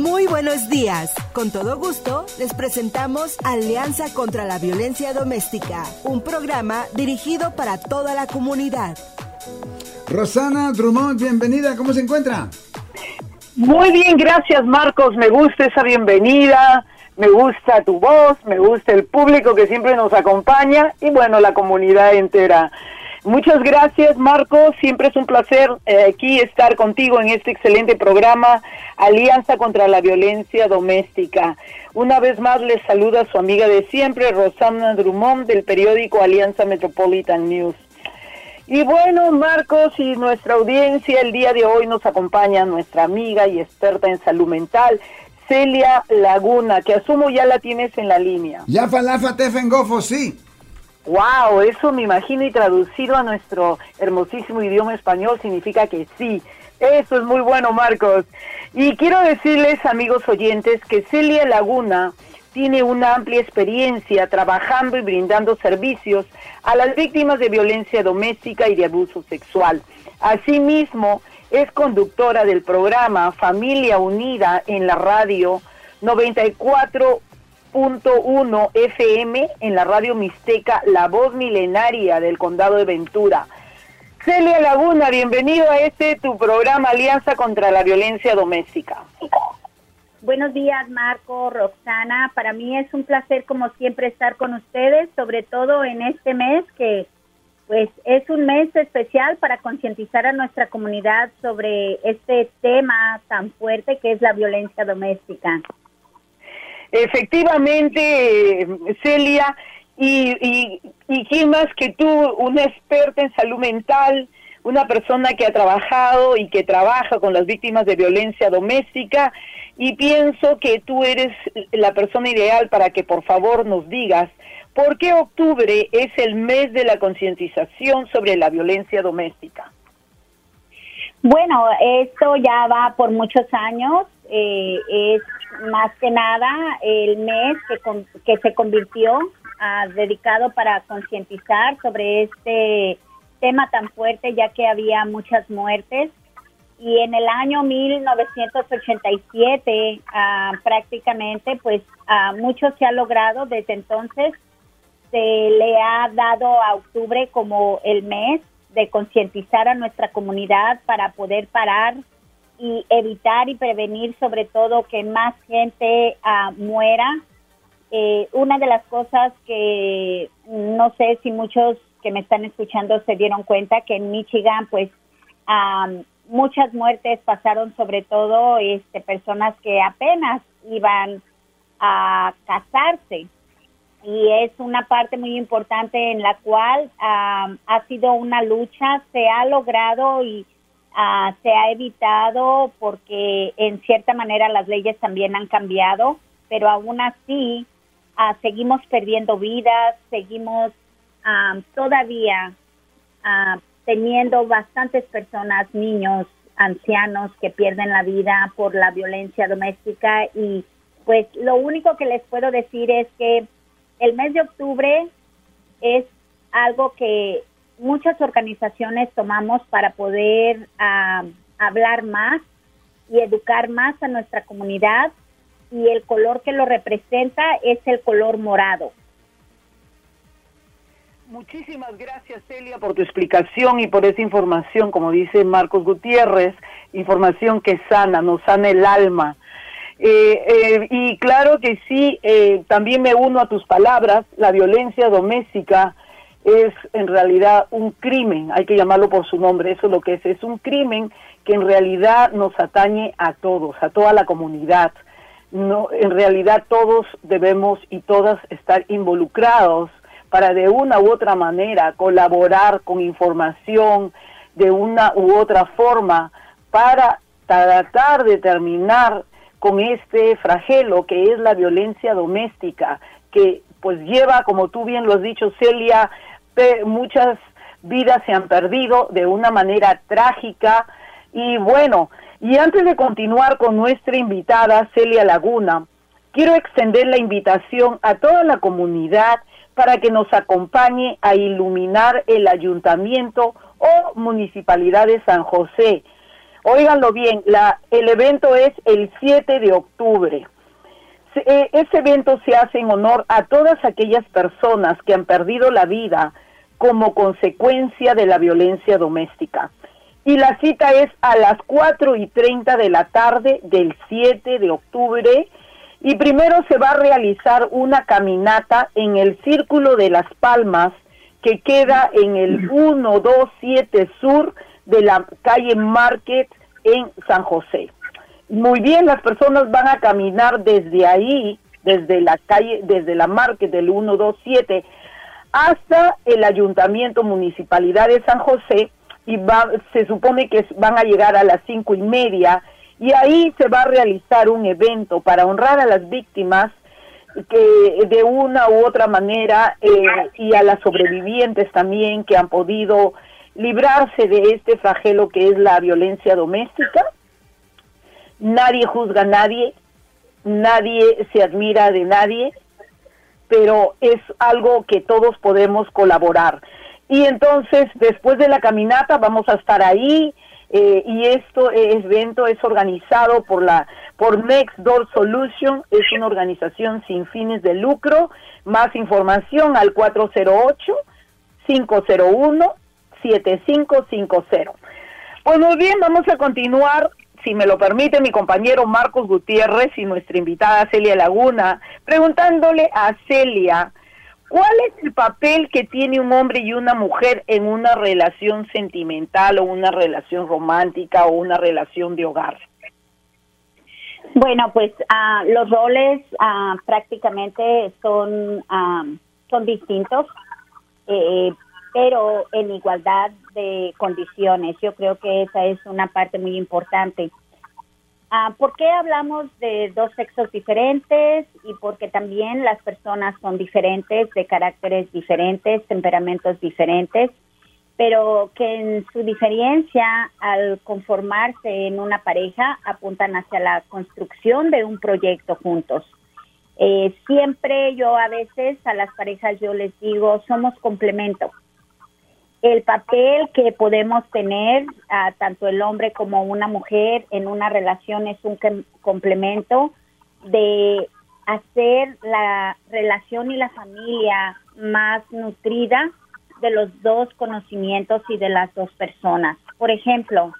Muy buenos días. Con todo gusto, les presentamos Alianza contra la Violencia Doméstica, un programa dirigido para toda la comunidad. Rosana Drummond, bienvenida, ¿cómo se encuentra? Muy bien, gracias Marcos, me gusta esa bienvenida, me gusta tu voz, me gusta el público que siempre nos acompaña y bueno, la comunidad entera. Muchas gracias, Marcos. Siempre es un placer eh, aquí estar contigo en este excelente programa Alianza contra la Violencia Doméstica. Una vez más les saluda su amiga de siempre, Rosana Drummond, del periódico Alianza Metropolitan News. Y bueno, Marcos y nuestra audiencia, el día de hoy nos acompaña nuestra amiga y experta en salud mental, Celia Laguna, que asumo ya la tienes en la línea. Ya falafa tefengofo, sí. Wow, eso me imagino y traducido a nuestro hermosísimo idioma español significa que sí. Eso es muy bueno, Marcos. Y quiero decirles, amigos oyentes, que Celia Laguna tiene una amplia experiencia trabajando y brindando servicios a las víctimas de violencia doméstica y de abuso sexual. Asimismo, es conductora del programa Familia Unida en la radio 94 uno FM en la radio Mixteca, la voz milenaria del condado de Ventura. Celia Laguna, bienvenido a este tu programa Alianza contra la Violencia Doméstica. Buenos días, Marco, Roxana. Para mí es un placer, como siempre, estar con ustedes, sobre todo en este mes que, pues, es un mes especial para concientizar a nuestra comunidad sobre este tema tan fuerte que es la violencia doméstica. Efectivamente, Celia, y, y, quién más que tú, una experta en salud mental, una persona que ha trabajado y que trabaja con las víctimas de violencia doméstica, y pienso que tú eres la persona ideal para que por favor nos digas por qué octubre es el mes de la concientización sobre la violencia doméstica. Bueno, esto ya va por muchos años, eh, es más que nada el mes que, que se convirtió ah, dedicado para concientizar sobre este tema tan fuerte ya que había muchas muertes. Y en el año 1987 ah, prácticamente pues uh, mucho se ha logrado. Desde entonces se le ha dado a octubre como el mes de concientizar a nuestra comunidad para poder parar y evitar y prevenir sobre todo que más gente uh, muera. Eh, una de las cosas que no sé si muchos que me están escuchando se dieron cuenta que en Michigan pues um, muchas muertes pasaron sobre todo este personas que apenas iban a casarse y es una parte muy importante en la cual um, ha sido una lucha se ha logrado y Ah, se ha evitado porque en cierta manera las leyes también han cambiado, pero aún así ah, seguimos perdiendo vidas, seguimos ah, todavía teniendo bastantes personas, niños, ancianos que pierden la vida por la violencia doméstica y pues lo único que les puedo decir es que el mes de octubre es algo que muchas organizaciones tomamos para poder ah, hablar más y educar más a nuestra comunidad y el color que lo representa es el color morado. Muchísimas gracias Celia por tu explicación y por esa información, como dice Marcos Gutiérrez, información que sana, nos sana el alma. Eh, eh, y claro que sí, eh, también me uno a tus palabras, la violencia doméstica es en realidad un crimen, hay que llamarlo por su nombre, eso es lo que es, es un crimen que en realidad nos atañe a todos, a toda la comunidad. No, en realidad todos debemos y todas estar involucrados para de una u otra manera colaborar con información de una u otra forma para tratar de terminar con este flagelo que es la violencia doméstica, que pues lleva, como tú bien lo has dicho, Celia, muchas vidas se han perdido de una manera trágica y bueno, y antes de continuar con nuestra invitada Celia Laguna, quiero extender la invitación a toda la comunidad para que nos acompañe a iluminar el ayuntamiento o municipalidad de San José. Óiganlo bien, la, el evento es el 7 de octubre. Eh, ese evento se hace en honor a todas aquellas personas que han perdido la vida como consecuencia de la violencia doméstica. Y la cita es a las 4 y 30 de la tarde del 7 de octubre. Y primero se va a realizar una caminata en el Círculo de las Palmas, que queda en el 127 Sur de la calle Market en San José. Muy bien, las personas van a caminar desde ahí, desde la calle, desde la Market del 127 hasta el Ayuntamiento Municipalidad de San José y va, se supone que van a llegar a las cinco y media y ahí se va a realizar un evento para honrar a las víctimas que de una u otra manera eh, y a las sobrevivientes también que han podido librarse de este flagelo que es la violencia doméstica. Nadie juzga a nadie, nadie se admira de nadie, pero es algo que todos podemos colaborar. Y entonces, después de la caminata, vamos a estar ahí. Eh, y esto evento es organizado por la por Next Door Solution, es una organización sin fines de lucro. Más información al 408 501 7550. Pues muy bien, vamos a continuar si me lo permite mi compañero Marcos Gutiérrez y nuestra invitada Celia Laguna, preguntándole a Celia, ¿cuál es el papel que tiene un hombre y una mujer en una relación sentimental o una relación romántica o una relación de hogar? Bueno, pues ah, los roles ah, prácticamente son, ah, son distintos, eh, pero en igualdad de condiciones. Yo creo que esa es una parte muy importante. Ah, ¿Por qué hablamos de dos sexos diferentes? Y porque también las personas son diferentes, de caracteres diferentes, temperamentos diferentes, pero que en su diferencia, al conformarse en una pareja, apuntan hacia la construcción de un proyecto juntos. Eh, siempre yo a veces a las parejas yo les digo, somos complemento el papel que podemos tener tanto el hombre como una mujer en una relación es un complemento de hacer la relación y la familia más nutrida de los dos conocimientos y de las dos personas. Por ejemplo,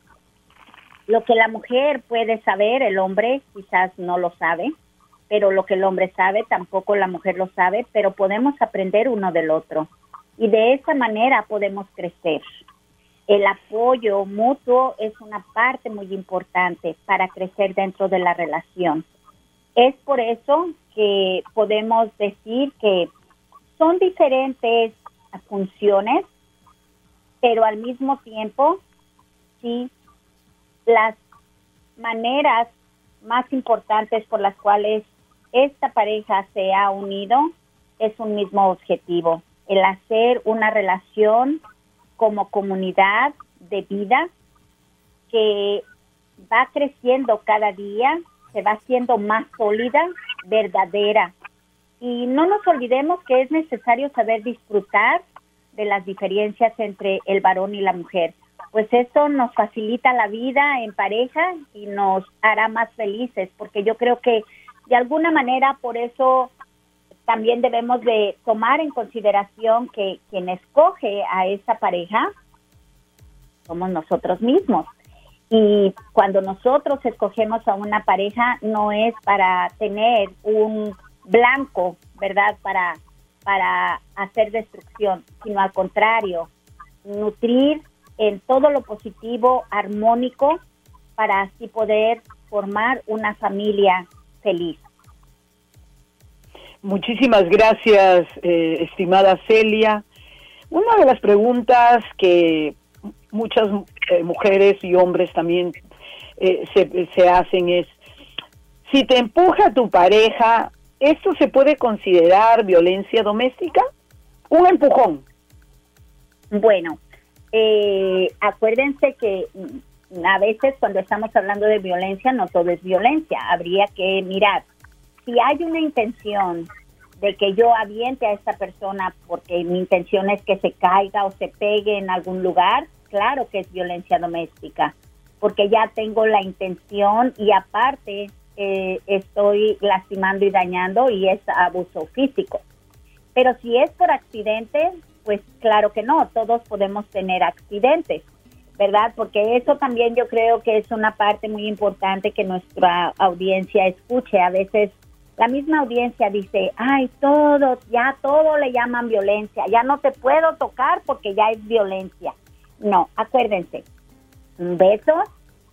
lo que la mujer puede saber, el hombre quizás no lo sabe, pero lo que el hombre sabe tampoco la mujer lo sabe, pero podemos aprender uno del otro y de esa manera podemos crecer. El apoyo mutuo es una parte muy importante para crecer dentro de la relación. Es por eso que podemos decir que son diferentes funciones, pero al mismo tiempo, sí, las maneras más importantes por las cuales esta pareja se ha unido es un mismo objetivo, el hacer una relación como comunidad de vida que va creciendo cada día, se va haciendo más sólida, verdadera. Y no nos olvidemos que es necesario saber disfrutar de las diferencias entre el varón y la mujer, pues esto nos facilita la vida en pareja y nos hará más felices, porque yo creo que de alguna manera por eso también debemos de tomar en consideración que quien escoge a esa pareja somos nosotros mismos. Y cuando nosotros escogemos a una pareja no es para tener un blanco, ¿verdad? Para, para hacer destrucción, sino al contrario, nutrir en todo lo positivo, armónico, para así poder formar una familia feliz. Muchísimas gracias, eh, estimada Celia. Una de las preguntas que muchas eh, mujeres y hombres también eh, se, se hacen es, si te empuja tu pareja, ¿esto se puede considerar violencia doméstica? Un empujón. Bueno, acuérdense que a veces cuando estamos hablando de violencia, no todo es violencia. Habría que mirar si hay una intención de que yo aviente a esta persona porque mi intención es que se caiga o se pegue en algún lugar, claro que es violencia doméstica. porque ya tengo la intención y aparte eh, estoy lastimando y dañando y es abuso físico. Pero si es por accidente, pues claro que no, todos podemos tener accidentes, ¿verdad? Porque eso también yo creo que es una parte muy importante que nuestra audiencia escuche. A veces la misma audiencia dice, ay, todo, ya todo le llaman violencia, ya no te puedo tocar porque ya es violencia. No, acuérdense, un beso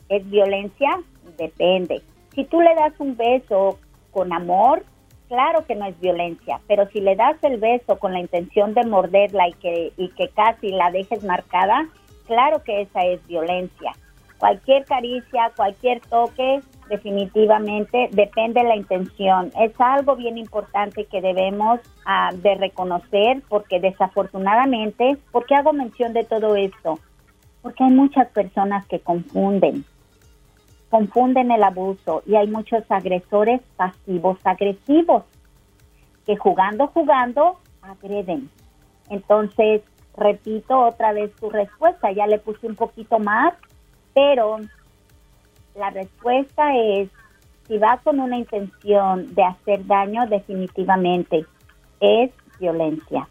es violencia, depende. Si tú le das un beso con amor, claro que no es violencia, pero si le das el beso con la intención de morderla y que, y que casi la dejes marcada, claro que esa es violencia. Cualquier caricia, cualquier toque, definitivamente depende de la intención. Es algo bien importante que debemos ah, de reconocer porque desafortunadamente, ¿por qué hago mención de todo esto? Porque hay muchas personas que confunden confunden el abuso y hay muchos agresores pasivos agresivos que jugando, jugando, agreden. Entonces, repito otra vez tu respuesta, ya le puse un poquito más, pero la respuesta es, si va con una intención de hacer daño, definitivamente es violencia.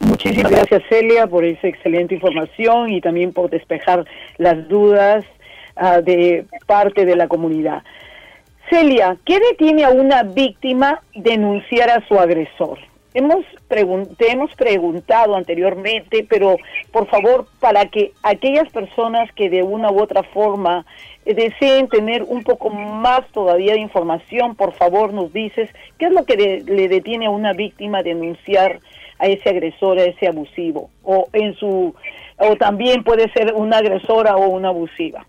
Muchísimas gracias Celia por esa excelente información y también por despejar las dudas uh, de parte de la comunidad. Celia, ¿qué detiene a una víctima denunciar a su agresor? Hemos te hemos preguntado anteriormente, pero por favor, para que aquellas personas que de una u otra forma eh, deseen tener un poco más todavía de información, por favor nos dices qué es lo que le detiene a una víctima denunciar a ese agresor, a ese abusivo, o en su, o también puede ser una agresora o una abusiva.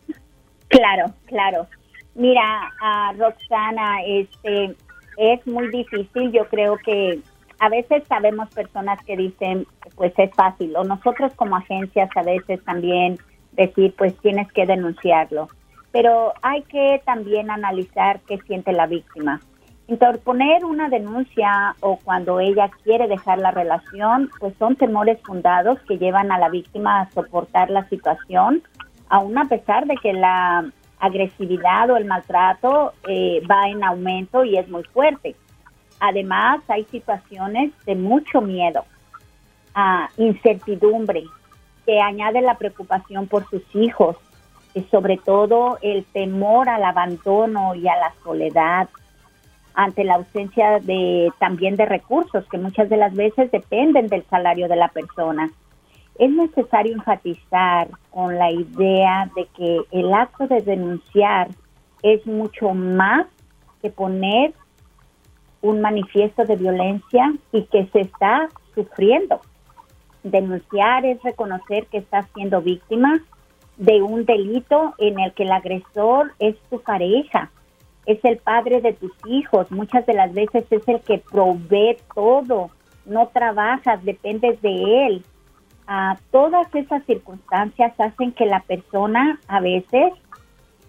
Claro, claro. Mira, a Roxana, este, es muy difícil. Yo creo que a veces sabemos personas que dicen, pues es fácil, o nosotros como agencias a veces también decir, pues tienes que denunciarlo. Pero hay que también analizar qué siente la víctima. Interponer una denuncia o cuando ella quiere dejar la relación, pues son temores fundados que llevan a la víctima a soportar la situación aún a pesar de que la agresividad o el maltrato eh, va en aumento y es muy fuerte. Además, hay situaciones de mucho miedo, a incertidumbre, que añade la preocupación por sus hijos, y sobre todo el temor al abandono y a la soledad ante la ausencia de también de recursos que muchas de las veces dependen del salario de la persona. Es necesario enfatizar con la idea de que el acto de denunciar es mucho más que poner un manifiesto de violencia y que se está sufriendo. Denunciar es reconocer que estás siendo víctima de un delito en el que el agresor es tu pareja, es el padre de tus hijos, muchas de las veces es el que provee todo, no trabajas, dependes de él, todas esas circunstancias hacen que la persona a veces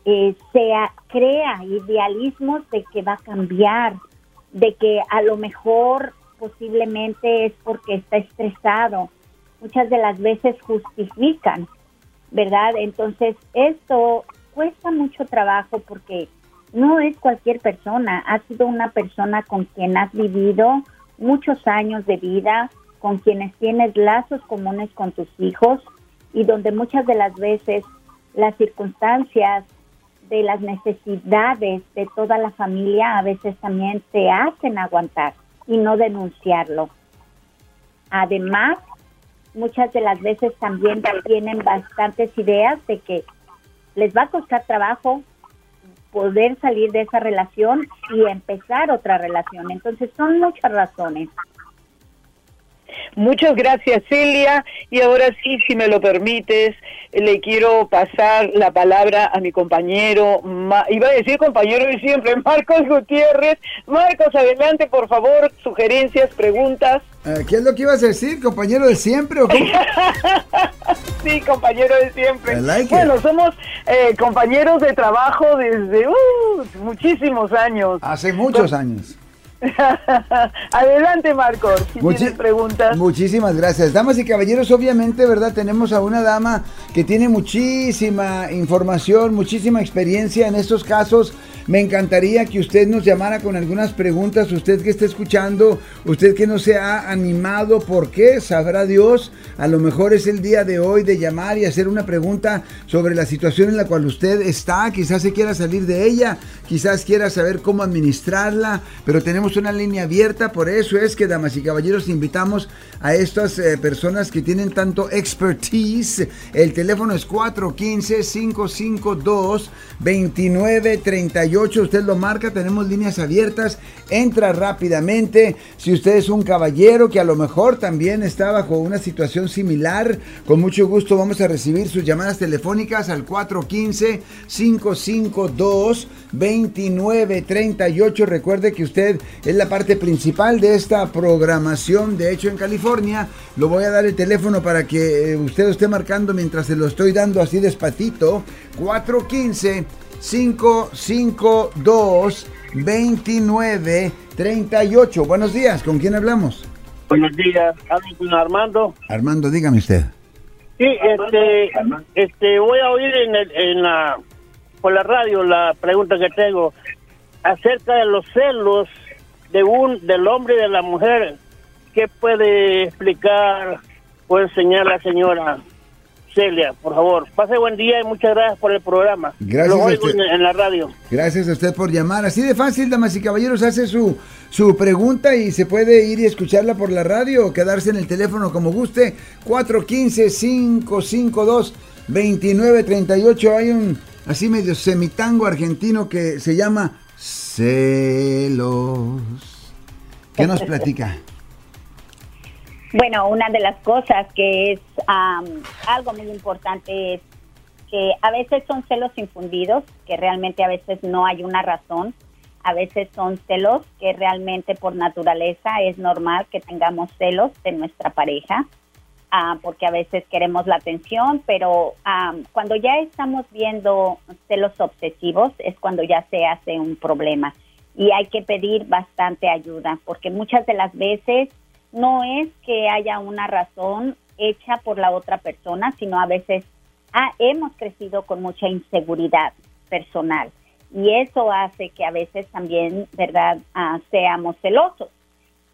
eh, sea, crea idealismos de que va a cambiar, de que a lo mejor posiblemente es porque está estresado. Muchas de las veces justifican, ¿verdad? Entonces, esto cuesta mucho trabajo porque no es cualquier persona, ha sido una persona con quien has vivido muchos años de vida, con quienes tienes lazos comunes con tus hijos y donde muchas de las veces las circunstancias de las necesidades de toda la familia a veces también te hacen aguantar y no denunciarlo. Además, muchas de las veces también tienen bastantes ideas de que les va a costar trabajo poder salir de esa relación y empezar otra relación. Entonces son muchas razones. Muchas gracias, Celia. Y ahora sí, si me lo permites, le quiero pasar la palabra a mi compañero, iba a decir compañero de siempre, Marcos Gutiérrez. Marcos, adelante, por favor, sugerencias, preguntas. Eh, ¿Qué es lo que ibas a decir, compañero de siempre o sí, compañero de siempre. bueno, somos eh, compañeros de trabajo desde uh, muchísimos años. Hace muchos años. Adelante, Marcos, si tienes preguntas. Muchísimas gracias. Damas y caballeros, obviamente, ¿verdad? Tenemos a una dama que tiene muchísima información, muchísima experiencia en estos casos. Me encantaría que usted nos llamara con algunas preguntas. Usted que está escuchando, usted que no se ha animado, ¿por qué? Sabrá Dios. A lo mejor es el día de hoy de llamar y hacer una pregunta sobre la situación en la cual usted está. Quizás se quiera salir de ella, quizás quiera saber cómo administrarla, pero tenemos una línea abierta. Por eso es que, damas y caballeros, invitamos a estas eh, personas que tienen tanto expertise. El teléfono es 415-552-2938. Usted lo marca, tenemos líneas abiertas. Entra rápidamente. Si usted es un caballero que a lo mejor también está bajo una situación similar, con mucho gusto vamos a recibir sus llamadas telefónicas al 415-552-2938. Recuerde que usted es la parte principal de esta programación. De hecho, en California, lo voy a dar el teléfono para que eh, usted lo esté marcando mientras se lo estoy dando así despacito. 415 552 2938. Buenos días, ¿con quién hablamos? Buenos días, hablo con Armando. Armando, dígame usted. Sí, este, este, voy a oír en, en la, por la radio la pregunta que tengo acerca de los celos de un, del hombre y de la mujer. ¿Qué puede explicar o enseñar la señora Celia, por favor. Pase buen día y muchas gracias por el programa. Gracias Lo oigo en, la radio. Gracias a usted por llamar. Así de fácil, damas y caballeros, hace su, su pregunta y se puede ir y escucharla por la radio o quedarse en el teléfono como guste. 415-552-2938. Hay un así medio semitango argentino que se llama Celos. ¿Qué nos platica? Bueno, una de las cosas que es algo muy importante es que a veces son celos infundidos, que realmente a veces no hay una razón, a veces son celos que realmente por naturaleza es normal que tengamos celos de nuestra pareja, ah, porque a veces queremos la atención, pero cuando ya estamos viendo celos obsesivos es cuando ya se hace un problema y hay que pedir bastante ayuda, porque muchas de las veces no es que haya una razón hecha por la otra persona, sino a veces ah, hemos crecido con mucha inseguridad personal y eso hace que a veces también, ¿verdad?, ah, seamos celosos.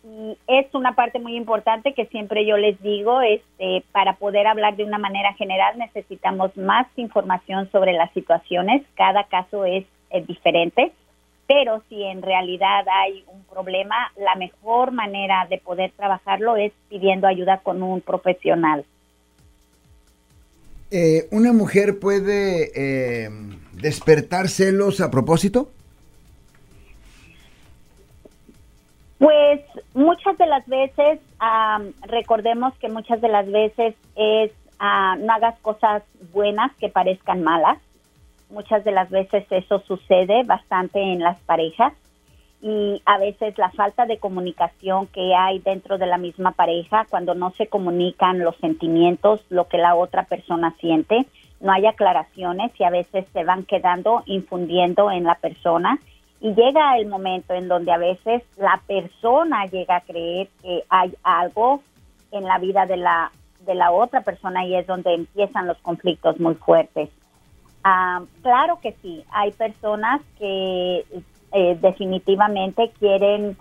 Y es una parte muy importante que siempre yo les digo, este, para poder hablar de una manera general necesitamos más información sobre las situaciones, cada caso es diferente pero si en realidad hay un problema, la mejor manera de poder trabajarlo es pidiendo ayuda con un profesional. Eh, ¿Una mujer puede eh, despertar celos a propósito? Pues muchas de las veces, recordemos que muchas de las veces es ah, no hagas cosas buenas que parezcan malas. Muchas de las veces eso sucede bastante en las parejas y a veces la falta de comunicación que hay dentro de la misma pareja, cuando no se comunican los sentimientos, lo que la otra persona siente, no hay aclaraciones y a veces se van quedando infundiendo en la persona y llega el momento en donde a veces la persona llega a creer que hay algo en la vida de la de la otra persona y es donde empiezan los conflictos muy fuertes. Ah, claro que sí, hay personas que eh, definitivamente quieren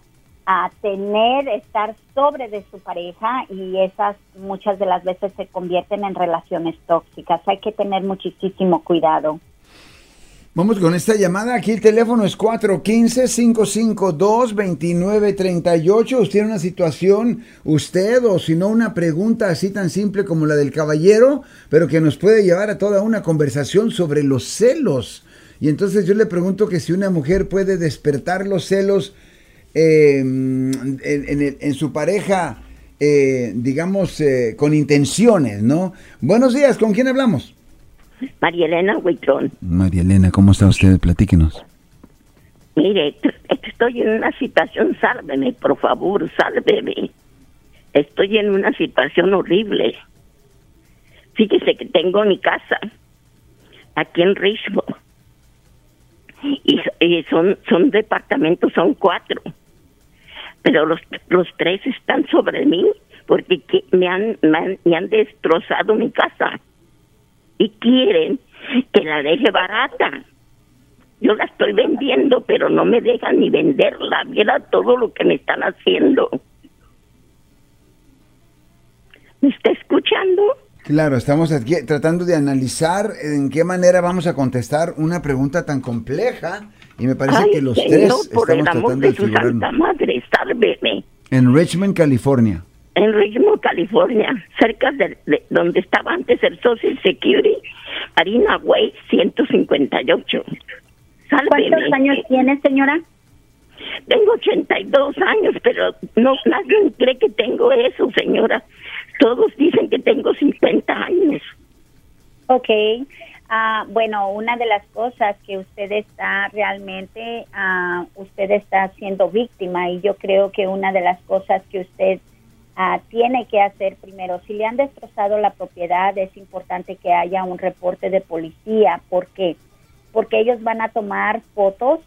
tener, estar sobre de su pareja y esas muchas de las veces se convierten en relaciones tóxicas. Hay que tener muchísimo cuidado. Vamos con esta llamada. Aquí el teléfono es 415-552-2938. Usted tiene una situación, usted o si no una pregunta así tan simple como la del caballero, pero que nos puede llevar a toda una conversación sobre los celos. Y entonces yo le pregunto que si una mujer puede despertar los celos em, en, su pareja, eh, digamos, eh, con intenciones, ¿no? Buenos días, ¿con quién hablamos? María Elena Huitrón. María Elena, ¿cómo está usted? Platíquenos. Mire, estoy en una situación, sálveme, por favor, sálveme. Estoy en una situación horrible. Fíjese que tengo mi casa aquí en Richmond. Y, son, son departamentos, son cuatro. pero los, los tres están sobre mí porque me han, me han, destrozado mi casa y quieren que la deje barata. Yo la estoy vendiendo, pero no me dejan ni venderla. Mira todo lo que me están haciendo. ¿Me está escuchando? Claro, estamos aquí tratando de analizar en qué manera vamos a contestar una pregunta tan compleja y me parece que los tres estamos tratando de, su santa madre, sálveme. En Richmond, California. En Richmond, California, cerca de, donde estaba antes el Social Security, Harina Way 158. Sálveme. ¿Cuántos años tiene, señora? Tengo 82 años, pero no nadie cree que tengo eso, señora. Todos dicen que tengo 50 años. Ok. Ah, bueno, una de las cosas que usted está realmente, ah, usted está siendo víctima y yo creo que una de las cosas que usted ah, tiene que hacer primero, si le han destrozado la propiedad, es importante que haya un reporte de policía. ¿Por qué? Porque ellos van a tomar fotos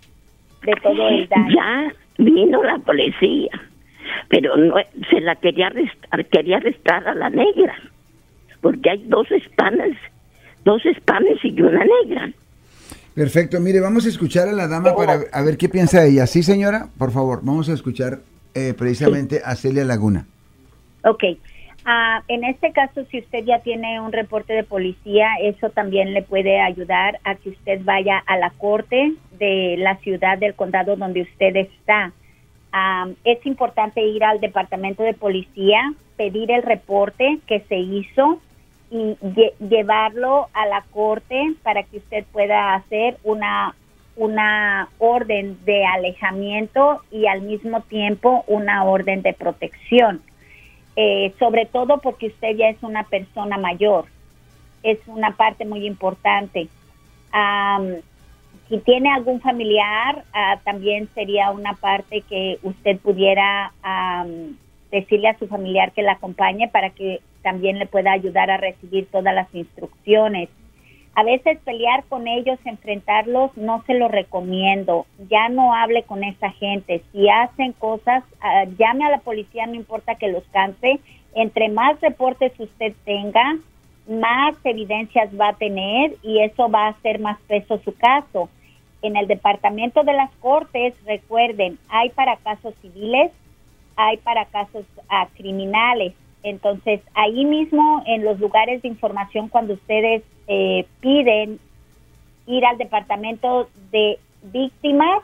de todo el daño. Ya vino la policía, pero no, se la quería arrestar, quería arrestar a la negra, porque hay dos hispanas dos hispanes y una negra. Perfecto, mire, vamos a escuchar a la dama para a ver qué piensa ella. Sí, señora, por favor, vamos a escuchar eh, precisamente a Celia Laguna. Ok, ah, en este caso, si usted ya tiene un reporte de policía, eso también le puede ayudar a que usted vaya a la corte de la ciudad del condado donde usted está. Ah, es importante ir al departamento de policía, pedir el reporte que se hizo y llevarlo a la corte para que usted pueda hacer una una orden de alejamiento y al mismo tiempo una orden de protección. Eh, sobre todo porque usted ya es una persona mayor. Es una parte muy importante. si tiene algún familiar, ah, también sería una parte que usted pudiera decirle a su familiar que la acompañe para que también le pueda ayudar a recibir todas las instrucciones. A veces pelear con ellos, enfrentarlos, no se lo recomiendo. Ya no hable con esa gente. Si hacen cosas, ah, llame a la policía, no importa que los canse. Entre más reportes usted tenga, más evidencias va a tener y eso va a hacer más peso su caso. En el departamento de las cortes, recuerden, hay para casos civiles, hay para casos ah, criminales. Entonces, ahí mismo en los lugares de información, cuando ustedes eh, piden ir al departamento de víctimas,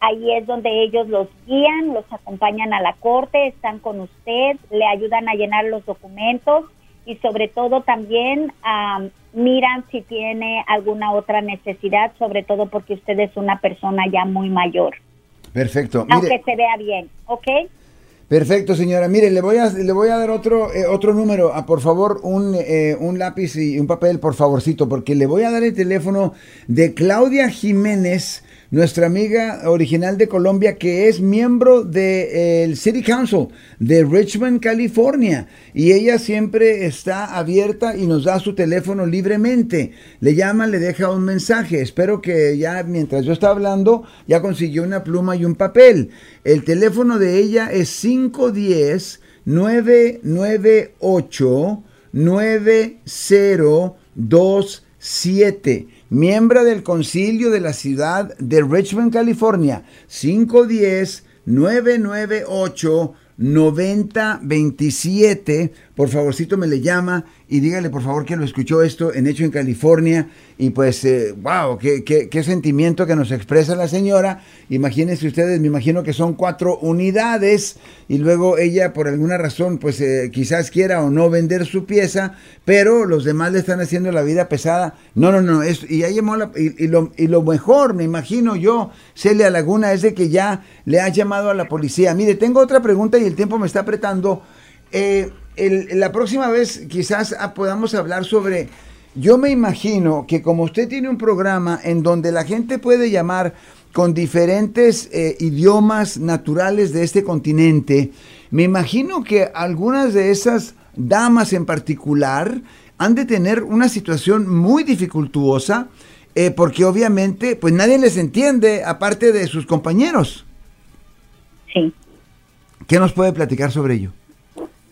ahí es donde ellos los guían, los acompañan a la corte, están con usted, le ayudan a llenar los documentos y sobre todo también miran si tiene alguna otra necesidad, sobre todo porque usted es una persona ya muy mayor. Perfecto. Aunque se vea bien, ¿ok? Perfecto, señora. Mire, le voy a, le voy a dar otro, eh, otro número. Ah, por favor, un, eh, un lápiz y un papel, por favorcito, porque le voy a dar el teléfono de Claudia Jiménez nuestra amiga original de Colombia que es miembro del eh, City Council de Richmond, California. Y ella siempre está abierta y nos da su teléfono libremente. Le llama, le deja un mensaje. Espero que ya mientras yo estaba hablando ya consiguió una pluma y un papel. El teléfono de ella es 510 998 9027 miembro del concilio de la ciudad de Richmond, California, 510-998-9027. Por favorcito me le llama y dígale por favor que lo escuchó esto en Hecho en California y pues, wow, eh, qué, qué, sentimiento que nos expresa la señora. Imagínense ustedes, me imagino que son cuatro unidades y luego ella por alguna razón, pues eh, quizás quiera o no vender su pieza, pero los demás le están haciendo la vida pesada. No, no, no, es, y, ahí y, lo, y lo mejor, me imagino yo, Celia Laguna, es de que ya le ha llamado a la policía. Mire, tengo otra pregunta y el tiempo me está apretando. Eh, la próxima vez quizás ah, podamos hablar sobre yo me imagino que como usted tiene un programa en donde la gente puede llamar con diferentes eh, idiomas naturales de este continente, me imagino que algunas de esas damas en particular han de tener una situación muy dificultuosa eh, porque obviamente pues nadie les entiende aparte de sus compañeros. Sí. ¿Qué nos puede platicar sobre ello?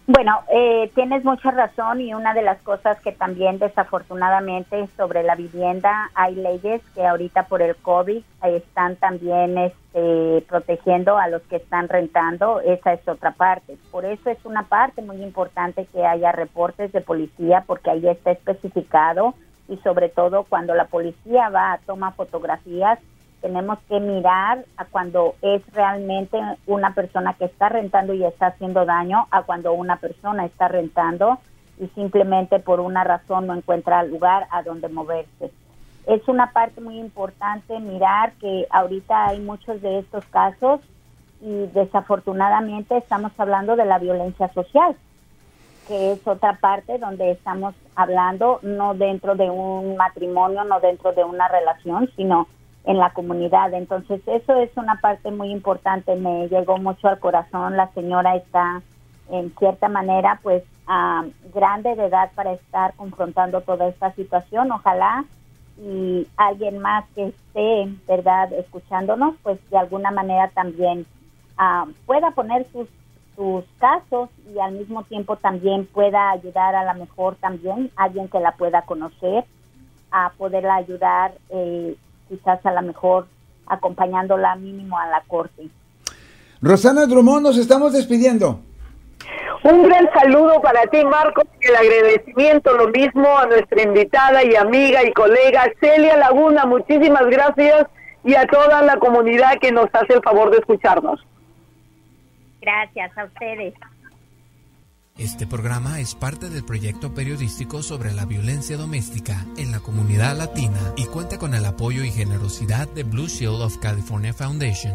Bueno, eh, tienes mucha razón y una de las cosas que también desafortunadamente sobre la vivienda hay leyes que ahorita por el COVID están también este, protegiendo a los que están rentando, esa es otra parte. Por eso es una parte muy importante que haya reportes de policía porque ahí está especificado y sobre todo cuando la policía va a tomar fotografías tenemos que mirar a cuando es realmente una persona que está rentando y está haciendo daño a cuando una persona está rentando y simplemente por una razón no encuentra lugar a donde moverse. Es una parte muy importante mirar que ahorita hay muchos de estos casos y desafortunadamente estamos hablando de la violencia social, que es otra parte donde estamos hablando no dentro de un matrimonio, no dentro de una relación, sino en la comunidad. Entonces, eso es una parte muy importante, me llegó mucho al corazón. La señora está, en cierta manera, pues, grande de edad para estar confrontando toda esta situación. Ojalá y alguien más que esté, ¿verdad?, escuchándonos, pues, de alguna manera también pueda poner sus, sus casos y al mismo tiempo también pueda ayudar a la mejor también alguien que la pueda conocer a poderla ayudar eh, quizás a lo mejor acompañándola mínimo a la corte. Rosana Drummond, nos estamos despidiendo. Un gran saludo para ti, Marcos, y el agradecimiento lo mismo a nuestra invitada y amiga y colega Celia Laguna. Muchísimas gracias y a toda la comunidad que nos hace el favor de escucharnos. Gracias a ustedes. Este programa es parte del proyecto periodístico sobre la violencia doméstica en la comunidad latina y cuenta con el apoyo y generosidad de Blue Shield of California Foundation.